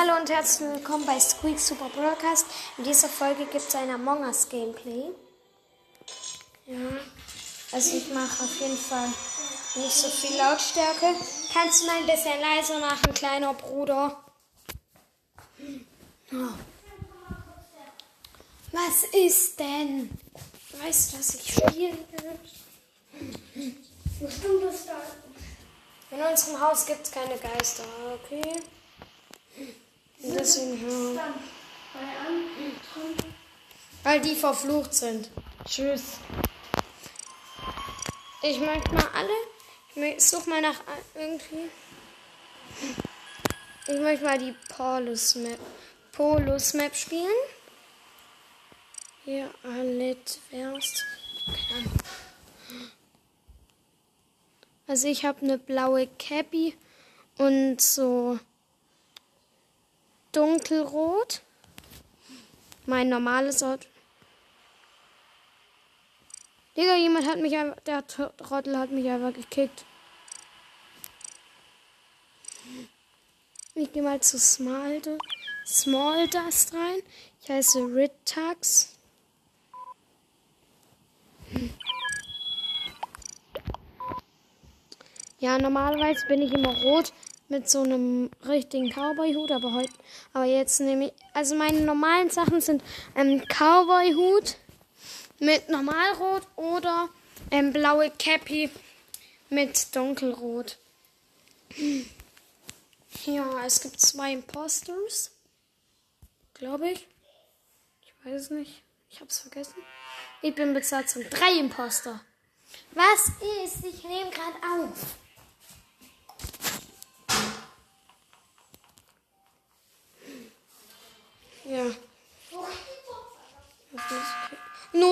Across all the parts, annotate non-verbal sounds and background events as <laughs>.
Hallo und herzlich willkommen bei Squeak Super Broadcast. In dieser Folge gibt es ein Among Us Gameplay. Ja, also ich mache auf jeden Fall nicht so viel Lautstärke. Kannst du mal ein bisschen leiser machen, kleiner Bruder? Oh. Was ist denn? Weißt du, was ich spiele? In unserem Haus gibt es keine Geister, okay? Deswegen, ja. Weil die verflucht sind. Tschüss. Ich möchte mal alle. Ich such mal nach irgendwie. Ich möchte mal die Polus Map, Polus Map spielen. Hier, Alit wärst. Also ich habe eine blaue Cappy und so dunkelrot. Mein normales Auto. Digga, jemand hat mich einfach, der Trottel hat mich einfach gekickt. Ich gehe mal zu Small, Small Dust rein. Ich heiße Rittax. Ja, normalerweise bin ich immer rot mit so einem richtigen Cowboy-Hut, aber heute, aber jetzt nehme ich, also meine normalen Sachen sind ähm, Cowboy-Hut mit normalrot oder ähm, blaue Cappy mit dunkelrot. Ja, es gibt zwei Imposters, glaube ich. Ich weiß es nicht. Ich habe es vergessen. Ich bin Besatzung. Drei Imposter. Was ist? Ich nehme gerade auf. Ja.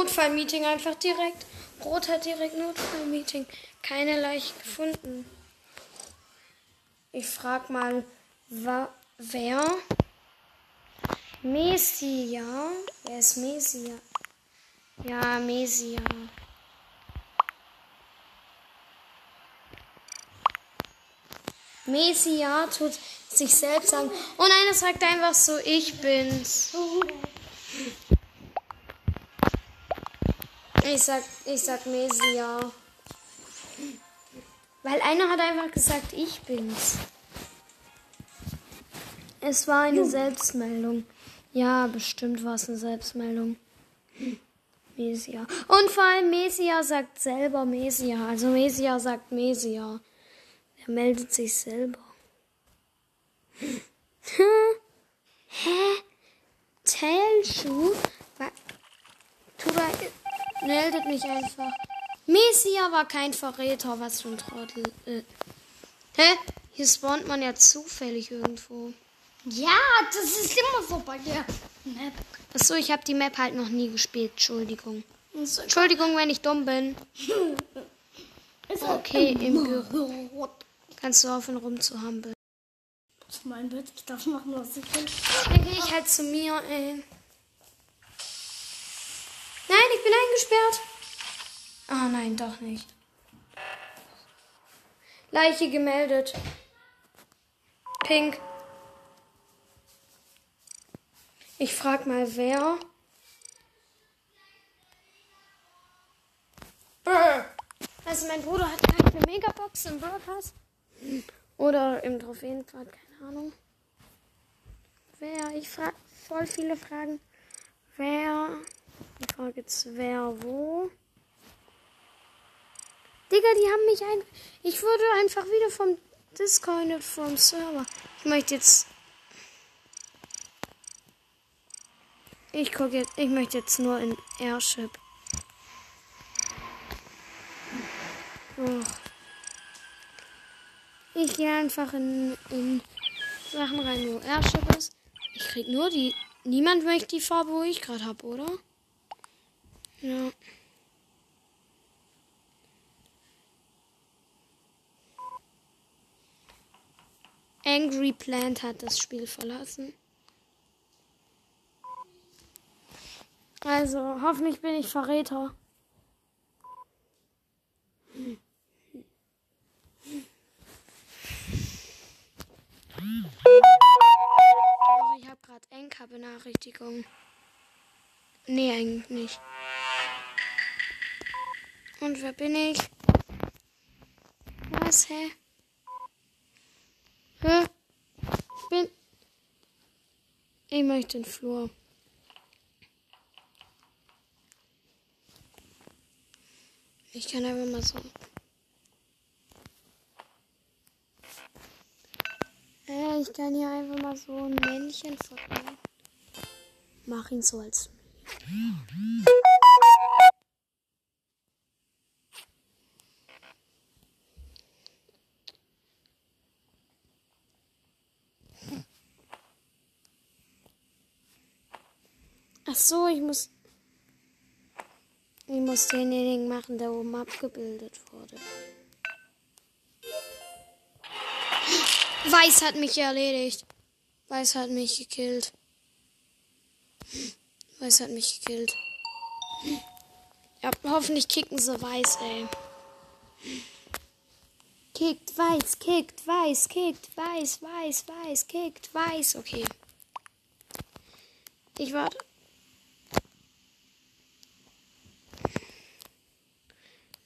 Notfallmeeting einfach direkt. Rot hat direkt Notfallmeeting. Keine Leiche gefunden. Ich frag mal, wer? Messia. Wer ist Messia? Ja, Messia. Messia tut sich selbst sagen. Oh nein, er sagt einfach so, ich bin's. Ich sag, ich sag Messia. Weil einer hat einfach gesagt, ich bin's. Es war eine Selbstmeldung. Ja, bestimmt war es eine Selbstmeldung. Mesia. Und vor allem Mesia sagt selber Mesia. Also Mesia sagt Mesia. Er meldet sich selber. Hä? Tailschuh? Wa- Tuba meldet mich einfach. Mesia war kein Verräter, was für ein Trottel. Äh. Hä? Hier spawnt man ja zufällig irgendwo. Ja, das ist immer so bei der Map. Achso, ich habe die Map halt noch nie gespielt. Entschuldigung. Entschuldigung, wenn ich dumm bin. <laughs> ist Okay, im Büro. Kannst du aufhören rumzuhampeln. Das ist mein Bett. Ich darf machen, was ich will. Dann gehe ich halt zu mir, ey. Ich bin eingesperrt. Ah, nein, doch nicht. Leiche gemeldet. Pink. Ich frag mal, wer. Also mein Bruder hat keine Megabox im Pass. Oder im Trophäenpfad, keine Ahnung. Wer? Ich frage voll viele Fragen. Wer? Ich frage jetzt wer wo? Digga, die haben mich ein. Ich wurde einfach wieder vom Disconnected vom Server. Ich möchte jetzt. Ich gucke jetzt. Ich möchte jetzt nur in Airship. Och. Ich gehe einfach in, in Sachen rein, wo Airship ist. Ich krieg nur die. Niemand möchte die Farbe, wo ich gerade habe, oder? Ja. Angry Plant hat das Spiel verlassen. Also, hoffentlich bin ich Verräter. Benachrichtigung. Nee, eigentlich nicht. Und wer bin ich? Was, hä? Hä? Bin. Ich möchte den Flur. Ich kann einfach mal so. Äh, ich kann hier einfach mal so ein Männchen verkleiden. Mach ihn so als. So, ich muss. Ich muss denjenigen machen, der oben abgebildet wurde. Weiß hat mich erledigt. Weiß hat mich gekillt. Weiß hat mich gekillt. Ja, hoffentlich kicken sie Weiß, ey. Kickt Weiß, kickt Weiß, kickt Weiß, Weiß, Weiß, kickt Weiß. Okay. Ich warte.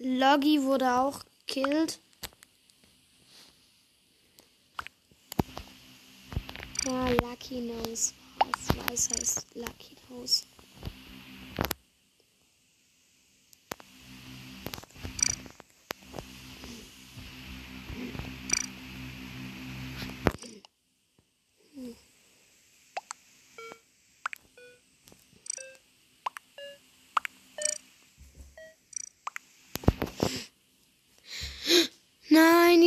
Loggy wurde auch gekillt. Ja, Lucky Nose. Was weiß heißt Lucky Nose.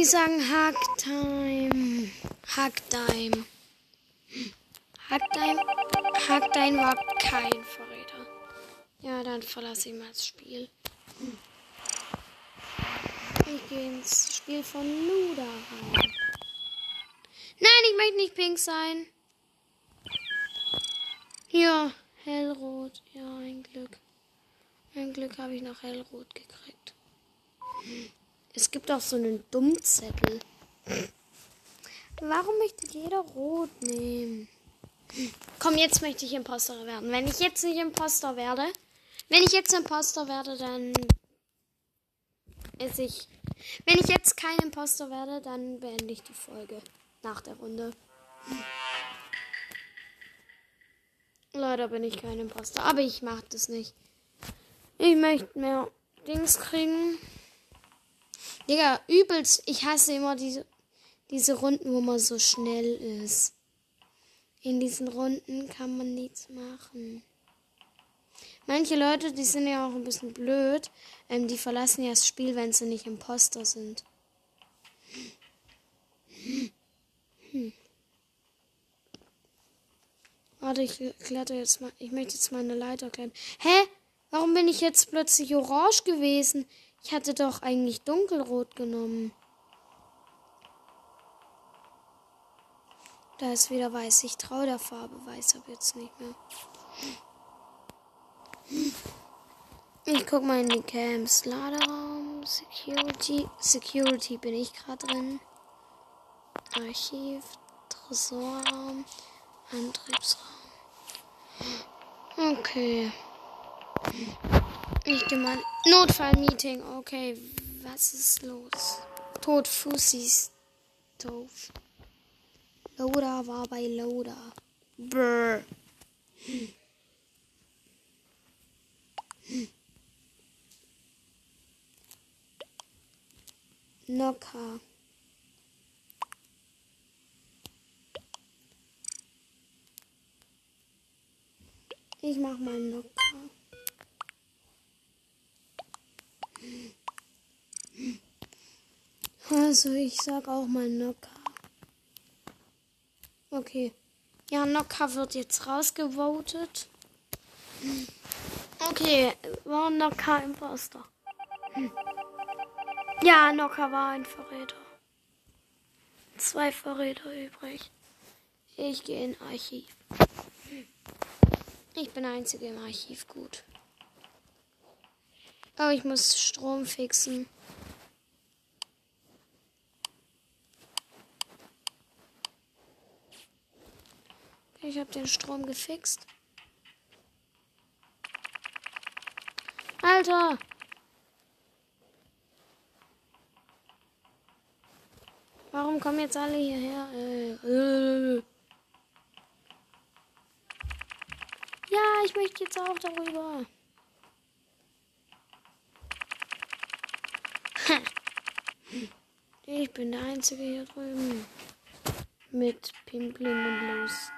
Die sagen Hacktime. Hacktime. Hackdein, Hackdein war kein Verräter. Ja, dann verlasse ich mal das Spiel. Ich gehe ins Spiel von Luda rein. Nein, ich möchte nicht pink sein. Hier, hellrot. Ja, ein Glück. Ein Glück habe ich noch hellrot gekriegt. Es gibt auch so einen Dummzettel. Warum möchte jeder rot nehmen? Komm, jetzt möchte ich Imposter werden. Wenn ich jetzt nicht Imposter werde, wenn ich jetzt Imposter werde, dann ist ich. Wenn ich jetzt kein Imposter werde, dann beende ich die Folge nach der Runde. Leider bin ich kein Imposter, aber ich mach das nicht. Ich möchte mehr Dings kriegen. Digga, übelst. Ich hasse immer diese, diese Runden, wo man so schnell ist. In diesen Runden kann man nichts machen. Manche Leute, die sind ja auch ein bisschen blöd. Ähm, die verlassen ja das Spiel, wenn sie nicht Imposter sind. Hm. Warte, ich kletter jetzt mal. Ich möchte jetzt meine Leiter klettern. Hä? Warum bin ich jetzt plötzlich orange gewesen? Ich hatte doch eigentlich dunkelrot genommen. Da ist wieder weiß. Ich traue der Farbe weiß aber jetzt nicht mehr. Ich guck mal in die Camps. Laderaum, Security. Security bin ich gerade drin. Archiv, Tresorraum, Antriebsraum. Okay. Ich mal. Notfallmeeting. Okay, was ist los? Tod Fussis. Doof. Loda war bei Loda. Brr. Nocker. Ich mach mal Nocker. Also ich sag auch mal Nocker. Okay. Ja, Nocker wird jetzt rausgevotet. Okay, war Nocker Imposter. Ja, Nocker war ein Verräter. Zwei Verräter übrig. Ich gehe in Archiv. Ich bin Einzige im Archiv, gut. Aber ich muss Strom fixen. Ich habe den Strom gefixt. Alter! Warum kommen jetzt alle hierher? Äh, äh. Ja, ich möchte jetzt auch darüber. Ich bin der Einzige hier drüben. Mit Pimplim und Los.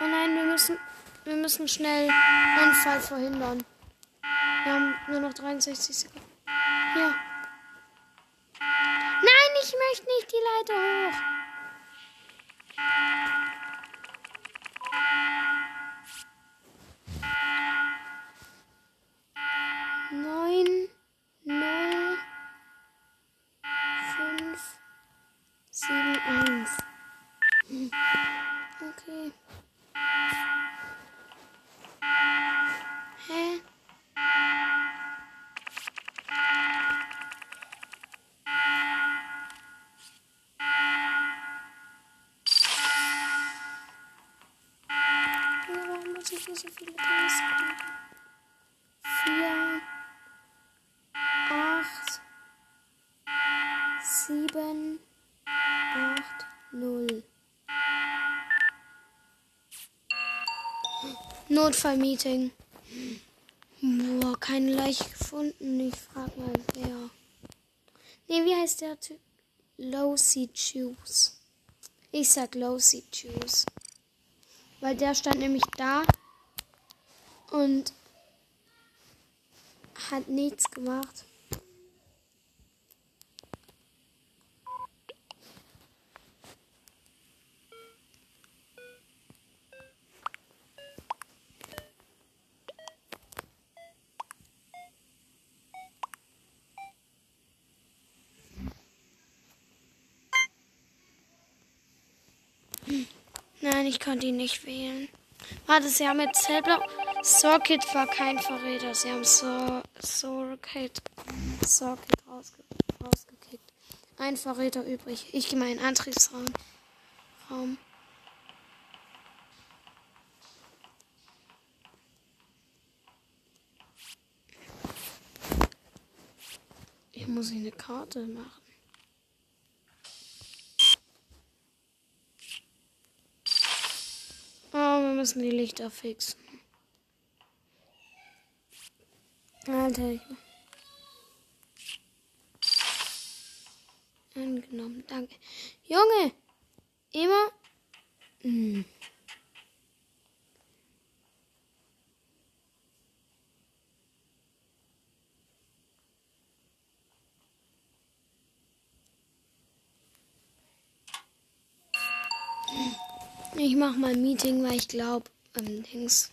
Oh nein, wir müssen, wir müssen schnell Unfall verhindern. Wir haben nur noch 63 Sekunden. Hier. Nein, ich möchte nicht die Leiter hoch. Notfallmeeting. Boah, keine Leiche gefunden. Ich frag mal, wer. Nee, wie heißt der Typ? Low-C Juice. Ich sag Low-C Juice. Weil der stand nämlich da und hat nichts gemacht. Nein, ich konnte ihn nicht wählen. Warte, sie haben jetzt Zellblock. Socket war kein Verräter. Sie haben so Socket, Socket rausge rausgekickt. Ein Verräter übrig. Ich gehe mal in den Antriebsraum. Raum. Ich muss hier eine Karte machen. Oh, wir müssen die Lichter fixen. Alter. ich- Angenommen, danke. Junge! Immer. Hm. Ich mach mal ein Meeting, weil ich glaube, ähm, Dings.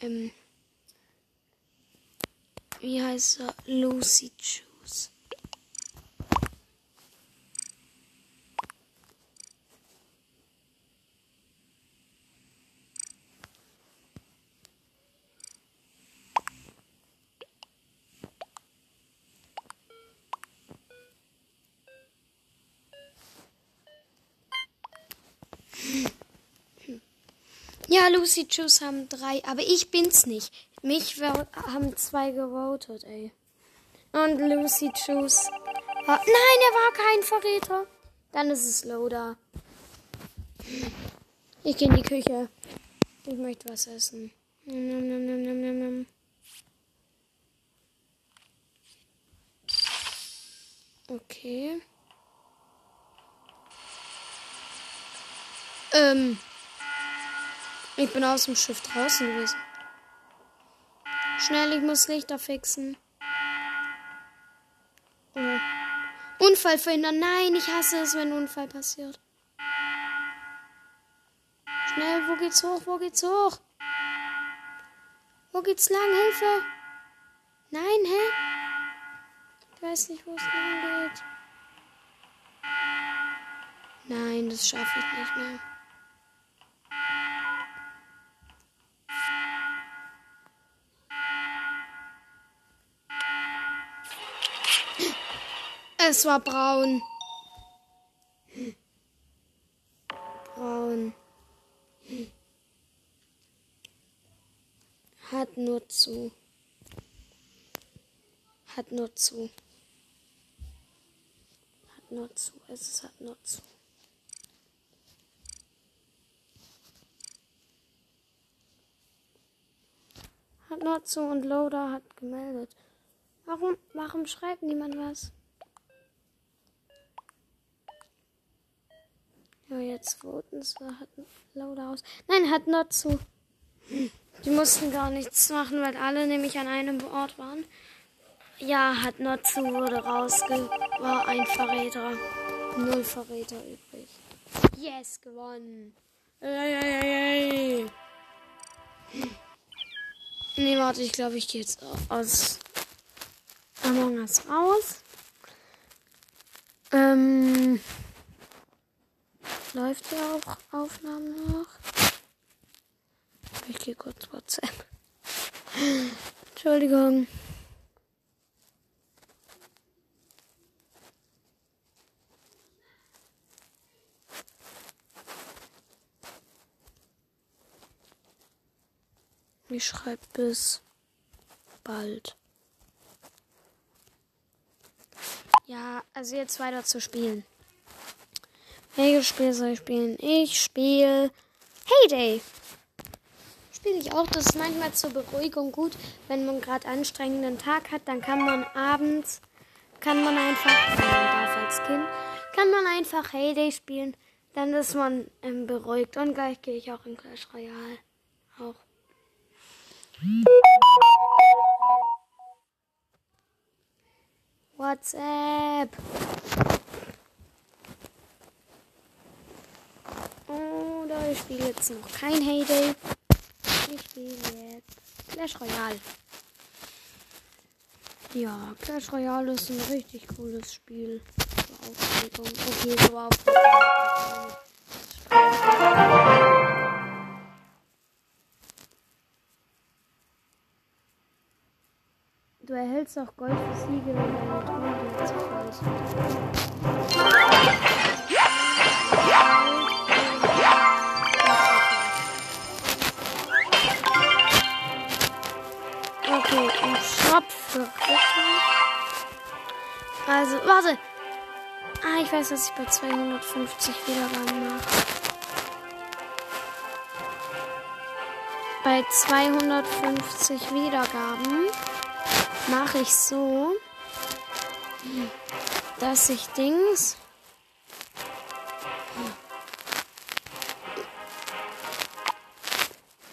Ähm, wie heißt er? Lucy Juice. Ja, Lucy Juice haben drei, aber ich bin's nicht. Mich haben zwei gewotet, ey. Und Lucy Juice. Nein, er war kein Verräter. Dann ist es Loda. Ich gehe in die Küche. Ich möchte was essen. Nom, nom, nom, nom, nom, nom. Okay. Ähm. Ich bin aus dem Schiff draußen gewesen. Schnell, ich muss Lichter fixen. Oh. Unfall verhindern. Nein, ich hasse es, wenn ein Unfall passiert. Schnell, wo geht's hoch? Wo geht's hoch? Wo geht's lang? Hilfe! Nein, hä? Ich weiß nicht, wo es lang geht. Nein, das schaffe ich nicht mehr. Es war braun. bauen. Hat nur zu. Hat nur zu. Hat nur zu. Es hat nur zu. Hat nur zu und Loader hat gemeldet. Warum, warum schreibt niemand was? Ja, jetzt voten sie. Hat Loader aus. Nein, hat nur zu. Die mussten gar nichts machen, weil alle nämlich an einem Ort waren. Ja, hat nur zu, wurde rausge... War ein Verräter. Null Verräter übrig. Yes, gewonnen. Ey, ey, ey. Nee, warte, ich glaube, ich gehe jetzt aus Among Us raus. Ähm, läuft die auch Aufnahme noch? Ich gehe kurz WhatsApp. Entschuldigung. Ich schreibe bis bald. Ja, also jetzt weiter zu spielen. Welches Spiel soll ich spielen? Ich spiele Heyday. Spiele ich auch. Das ist manchmal zur Beruhigung gut, wenn man gerade anstrengenden Tag hat. Dann kann man abends, kann man einfach, wenn man darf als Kind, kann man einfach Heyday spielen. Dann ist man ähm, beruhigt. Und gleich gehe ich auch in Clash Royale. Auch. WhatsApp. Oder ich spiele jetzt noch kein Heyday. Ich spiele jetzt Clash Royale. Ja, Clash Royale ist ein richtig cooles Spiel. Okay, so Aufregung. Du erhältst auch Gold für Siege, wenn deine Truhe Okay, Also, warte. Ah, ich weiß, dass ich bei 250 Wiedergaben mache. Bei 250 Wiedergaben mache ich so, dass ich Dings.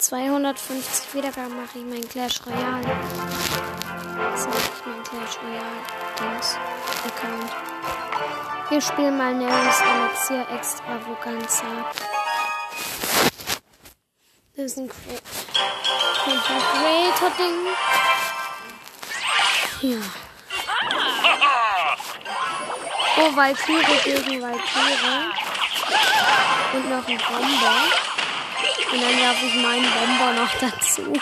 ...250 Wiedergaben mache ich mein Clash Royale. Das ich mein Clash Royale Dings Account. Wir spielen mal Nerys Elixier Extravaganza. Das ist ein Creator-Ding. Ja. <laughs> Oh, Valkyrie gegen Valkyrie. Und noch ein Bomber. Und dann werfe ich meinen Bomber noch dazu.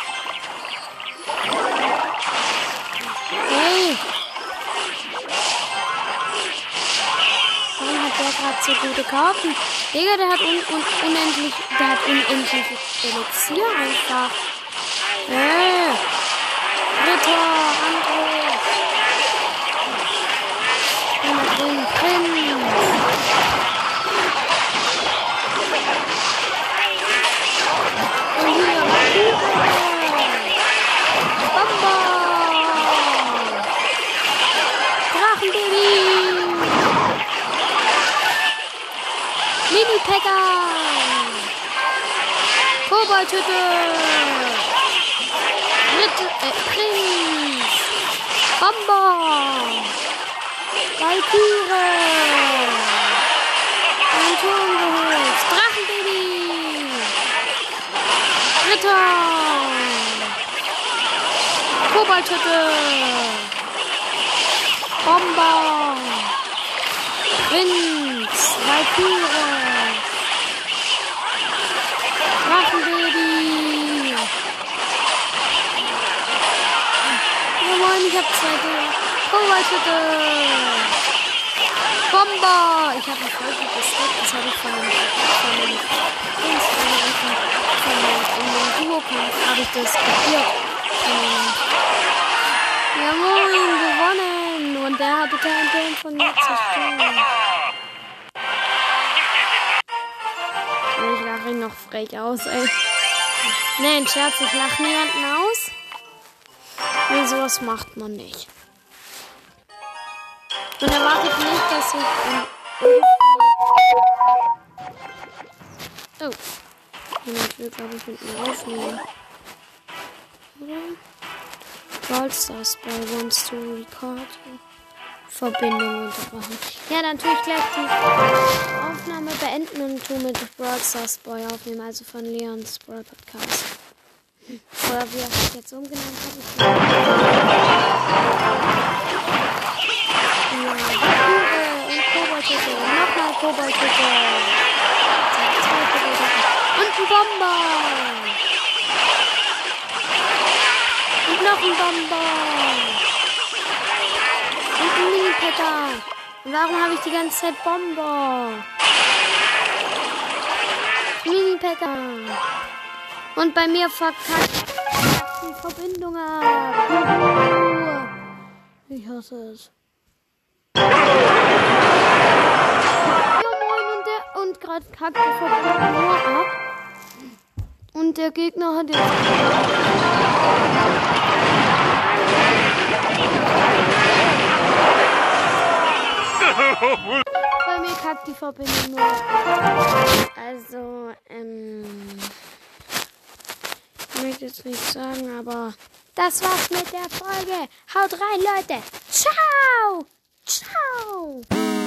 Hat so gute Karten? Digga, der hat un un unendlich, der hat unendlich Elixier einfach. Hey! Ritter, Angriff! Drin, drin! Und hier, Bamba! Drachenbaby! Mini-Pekka! Koboldhütte! Ritter, äh, Prinz! Bamba! Valkyrie! Ein Turm geholt! Drachenbaby! Ritter! Koboldhütte! Bomber! Prinz! Valkyrie! Drachenbaby! Ja moin, ich hab zwei Koboldhütte! Bomber! Ich habe ein voll gutes Set. Das habe ich von einem, von einem Dings, von einem, von einem, von einem Duo-Kampf habe ich das kopiert. Und Jawohl, gewonnen! Und der hatte keinen Turm von mir zerstört. Und ich lache ihn noch frech aus, ey. Nein, Scherz, ich lache niemanden aus. Nee, sowas macht man nicht. Und erwartet nicht, dass ich. Oh. Ich will, glaube ich, mit mir aufnehmen. Oder? Brawl Stars bei Wants to Record. Verbindung unterbrochen. Ja, dann tue ich gleich die Aufnahme beenden und tue mit Brawl Stars Boy aufnehmen, also von Leons Brawl Podcast. Oder wie er sich jetzt umgenannt hat. Ich ja, und Koboldhütte. Nochmal Koboldhütte. Und ein Bomber. Und noch ein Bomber. Und ein Mini-Pecker. Warum habe ich die ganze Zeit Bomber? Mini-Pecker. Und bei mir verkackt die Verbindung ab. Ich hasse es. Ja moin und der und gerade kackt die Verbindung nur ab. Und der Gegner hat jetzt. <laughs> Bei mir kackt die Verbindung nur. Also, ähm möchte jetzt nichts sagen, aber das war's mit der Folge. Haut rein, Leute. Ciao. Ciao.